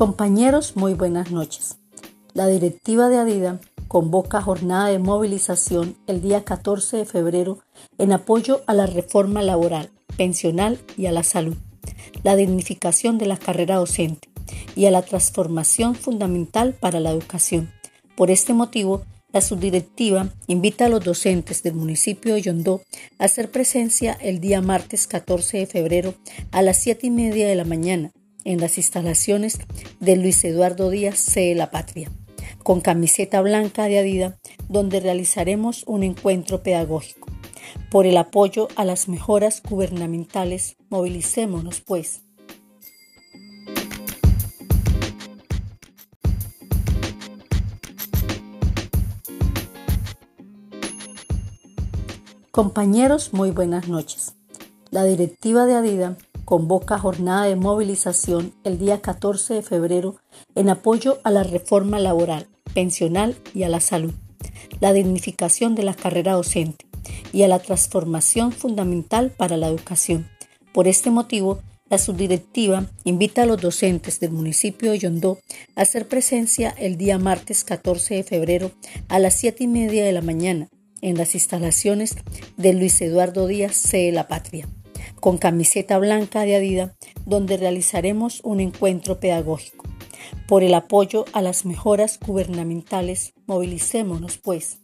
Compañeros, muy buenas noches. La directiva de Adida convoca jornada de movilización el día 14 de febrero en apoyo a la reforma laboral, pensional y a la salud, la dignificación de la carrera docente y a la transformación fundamental para la educación. Por este motivo, la subdirectiva invita a los docentes del municipio de Yondó a hacer presencia el día martes 14 de febrero a las 7 y media de la mañana en las instalaciones de Luis Eduardo Díaz C. La Patria, con camiseta blanca de Adida, donde realizaremos un encuentro pedagógico. Por el apoyo a las mejoras gubernamentales, movilicémonos, pues. Compañeros, muy buenas noches. La directiva de Adida convoca jornada de movilización el día 14 de febrero en apoyo a la reforma laboral, pensional y a la salud, la dignificación de la carrera docente y a la transformación fundamental para la educación. Por este motivo, la subdirectiva invita a los docentes del municipio de Yondó a hacer presencia el día martes 14 de febrero a las 7 y media de la mañana en las instalaciones de Luis Eduardo Díaz C. La Patria, con camiseta blanca de Adida, donde realizaremos un encuentro pedagógico. Por el apoyo a las mejoras gubernamentales, movilicémonos, pues.